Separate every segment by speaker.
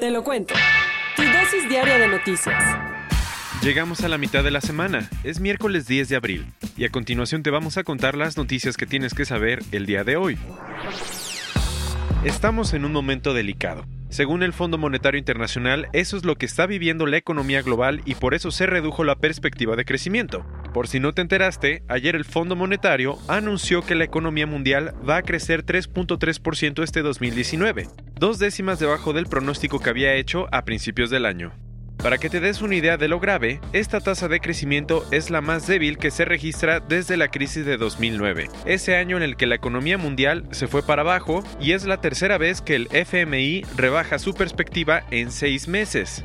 Speaker 1: Te lo cuento. Tu dosis diaria de noticias.
Speaker 2: Llegamos a la mitad de la semana, es miércoles 10 de abril, y a continuación te vamos a contar las noticias que tienes que saber el día de hoy. Estamos en un momento delicado. Según el Fondo Monetario Internacional, eso es lo que está viviendo la economía global y por eso se redujo la perspectiva de crecimiento. Por si no te enteraste, ayer el Fondo Monetario anunció que la economía mundial va a crecer 3.3% este 2019, dos décimas debajo del pronóstico que había hecho a principios del año. Para que te des una idea de lo grave, esta tasa de crecimiento es la más débil que se registra desde la crisis de 2009, ese año en el que la economía mundial se fue para abajo y es la tercera vez que el FMI rebaja su perspectiva en seis meses.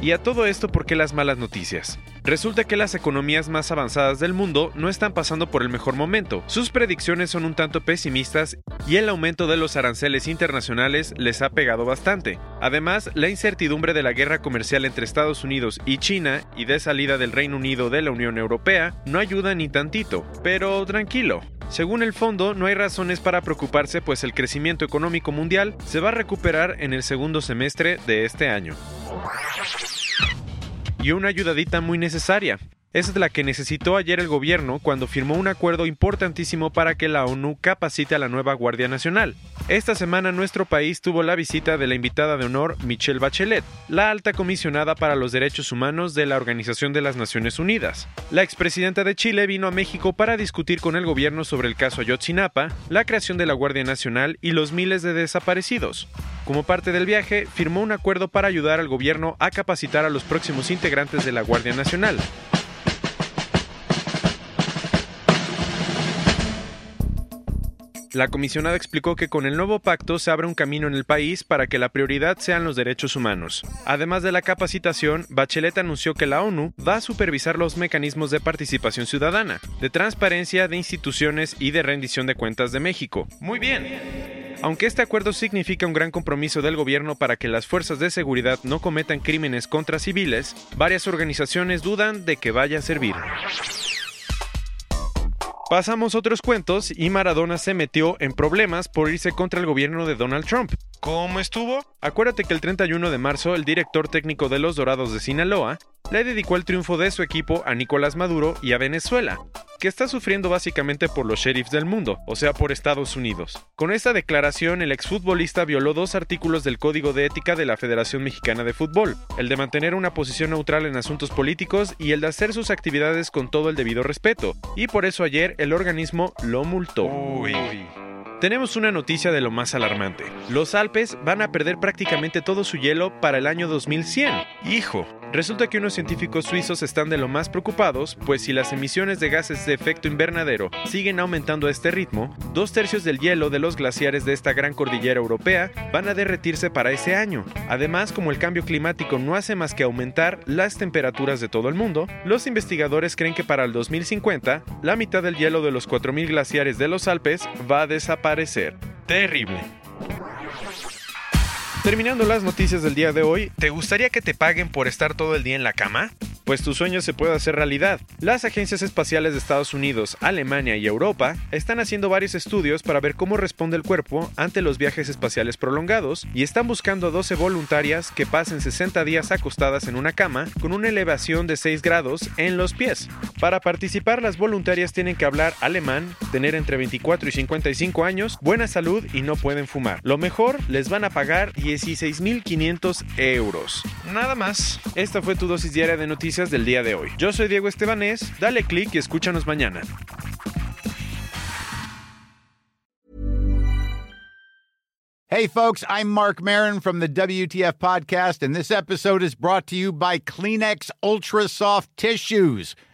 Speaker 2: Y a todo esto, ¿por qué las malas noticias? Resulta que las economías más avanzadas del mundo no están pasando por el mejor momento. Sus predicciones son un tanto pesimistas y el aumento de los aranceles internacionales les ha pegado bastante. Además, la incertidumbre de la guerra comercial entre Estados Unidos y China y de salida del Reino Unido de la Unión Europea no ayuda ni tantito. Pero tranquilo, según el fondo, no hay razones para preocuparse pues el crecimiento económico mundial se va a recuperar en el segundo semestre de este año. Y una ayudadita muy necesaria. Es la que necesitó ayer el gobierno cuando firmó un acuerdo importantísimo para que la ONU capacite a la nueva Guardia Nacional. Esta semana nuestro país tuvo la visita de la invitada de honor Michelle Bachelet, la alta comisionada para los derechos humanos de la Organización de las Naciones Unidas. La expresidenta de Chile vino a México para discutir con el gobierno sobre el caso Ayotzinapa, la creación de la Guardia Nacional y los miles de desaparecidos. Como parte del viaje, firmó un acuerdo para ayudar al gobierno a capacitar a los próximos integrantes de la Guardia Nacional. La comisionada explicó que con el nuevo pacto se abre un camino en el país para que la prioridad sean los derechos humanos. Además de la capacitación, Bachelet anunció que la ONU va a supervisar los mecanismos de participación ciudadana, de transparencia de instituciones y de rendición de cuentas de México. Muy bien. Aunque este acuerdo significa un gran compromiso del gobierno para que las fuerzas de seguridad no cometan crímenes contra civiles, varias organizaciones dudan de que vaya a servir. Pasamos otros cuentos y Maradona se metió en problemas por irse contra el gobierno de Donald Trump. ¿Cómo estuvo? Acuérdate que el 31 de marzo el director técnico de los Dorados de Sinaloa le dedicó el triunfo de su equipo a Nicolás Maduro y a Venezuela, que está sufriendo básicamente por los sheriffs del mundo, o sea, por Estados Unidos. Con esta declaración, el exfutbolista violó dos artículos del Código de Ética de la Federación Mexicana de Fútbol, el de mantener una posición neutral en asuntos políticos y el de hacer sus actividades con todo el debido respeto, y por eso ayer el organismo lo multó. Uy. Tenemos una noticia de lo más alarmante. Los Alpes van a perder prácticamente todo su hielo para el año 2100. Hijo, Resulta que unos científicos suizos están de lo más preocupados, pues si las emisiones de gases de efecto invernadero siguen aumentando a este ritmo, dos tercios del hielo de los glaciares de esta gran cordillera europea van a derretirse para ese año. Además, como el cambio climático no hace más que aumentar las temperaturas de todo el mundo, los investigadores creen que para el 2050, la mitad del hielo de los 4.000 glaciares de los Alpes va a desaparecer. Terrible. Terminando las noticias del día de hoy, ¿te gustaría que te paguen por estar todo el día en la cama? Pues tu sueño se puede hacer realidad. Las agencias espaciales de Estados Unidos, Alemania y Europa están haciendo varios estudios para ver cómo responde el cuerpo ante los viajes espaciales prolongados y están buscando a 12 voluntarias que pasen 60 días acostadas en una cama con una elevación de 6 grados en los pies. Para participar, las voluntarias tienen que hablar alemán, tener entre 24 y 55 años, buena salud y no pueden fumar. Lo mejor, les van a pagar 16.500 euros. Nada más. Esta fue tu dosis diaria de noticias del día de hoy. Yo soy Diego Estebanés, dale click y escúchanos mañana.
Speaker 3: Hey, folks, I'm Mark Marin from the WTF Podcast, and this episode is brought to you by Kleenex Ultra Soft Tissues